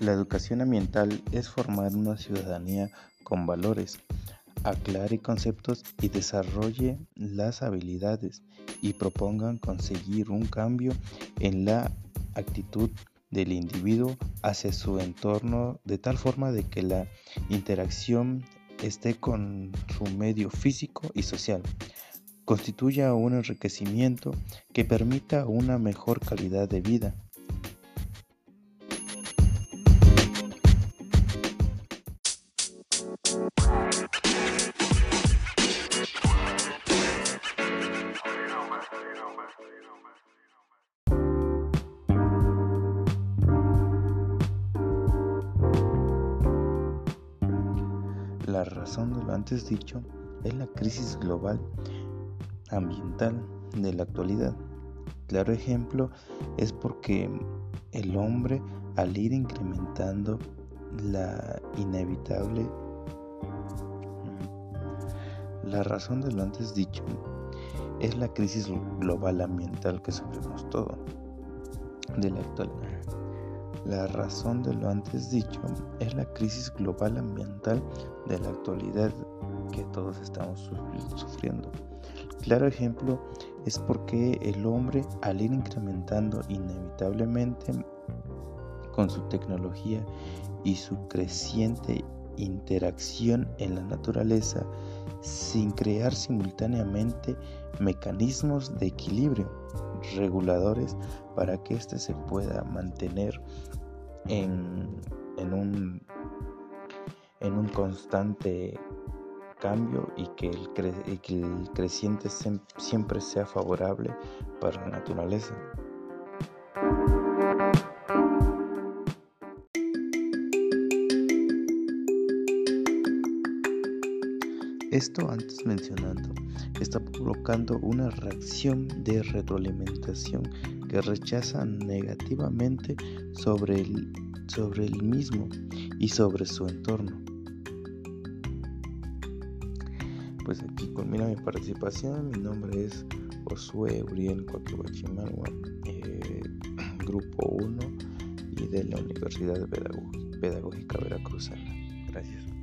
La educación ambiental es formar una ciudadanía con valores, aclare conceptos y desarrolle las habilidades y propongan conseguir un cambio en la actitud del individuo hacia su entorno de tal forma de que la interacción esté con su medio físico y social, constituya un enriquecimiento que permita una mejor calidad de vida La razón de lo antes dicho es la crisis global ambiental de la actualidad. Claro ejemplo es porque el hombre al ir incrementando la inevitable la razón de lo antes dicho es la crisis global ambiental que sufrimos todo de la actualidad. La razón de lo antes dicho es la crisis global ambiental de la actualidad que todos estamos sufriendo. Claro ejemplo es porque el hombre al ir incrementando inevitablemente con su tecnología y su creciente interacción en la naturaleza sin crear simultáneamente mecanismos de equilibrio reguladores para que éste se pueda mantener en, un, en un constante cambio y que el, que el creciente siempre sea favorable para la naturaleza. Esto antes mencionado está provocando una reacción de retroalimentación que rechaza negativamente sobre el, sobre el mismo y sobre su entorno. Pues aquí culmina mi participación. Mi nombre es Josué Uriel Coaquibachimalwa, eh, Grupo 1 y de la Universidad Pedagógica Veracruzana. Gracias.